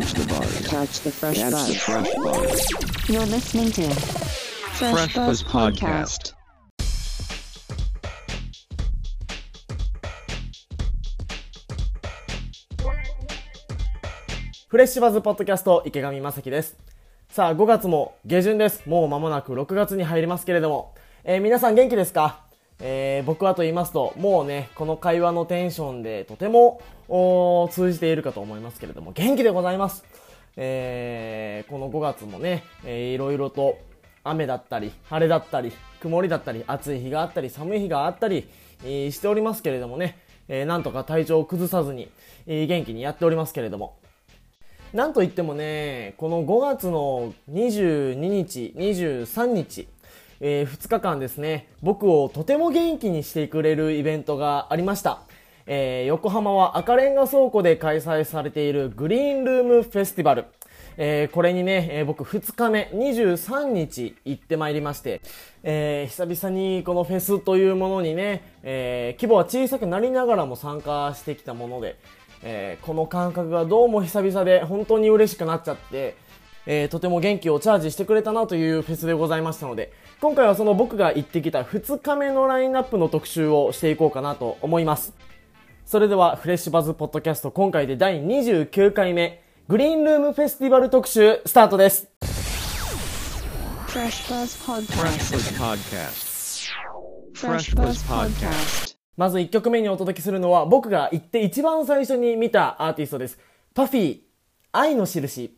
Catch the buzz. Catch the fresh Catch the buzz. fresh buzz. You're listening to Fresh, Fresh Buzz Buzz Podcast. Podcast. フレッシュバズポッドキャスト池上正樹です。さあ、5月も下旬です。もう間もなく6月に入りますけれども、えー皆さん元気ですかえー僕はと言いますと、もうね、この会話のテンションでとても通じているかと思いますけれども、元気でございます。えーこの5月もね、えーいろいろと雨だったり、晴れだったり、曇りだったり、暑い日があったり、寒い日があったり、えーしておりますけれどもね、えーなんとか体調を崩さずに、えー元気にやっておりますけれども、なんといってもね、この5月の22日、23日、え2日間ですね、僕をとても元気にしてくれるイベントがありました。えー横浜は赤レンガ倉庫で開催されているグリーンルームフェスティバル。えーこれにね、えー僕2日目、23日行ってまいりまして、えー久々にこのフェスというものにね、え規模は小さくなりながらも参加してきたもので、えこの感覚がどうも久々で本当に嬉しくなっちゃって、えーとても元気をチャージしてくれたなというフェスでございましたので、今回はその僕が行ってきた2日目のラインナップの特集をしていこうかなと思います。それではフレッシュバズポッドキャスト今回で第29回目、グリーンルームフェスティバル特集スタートです。まず1曲目にお届けするのは僕が行って一番最初に見たアーティストです。パフィー、愛の印。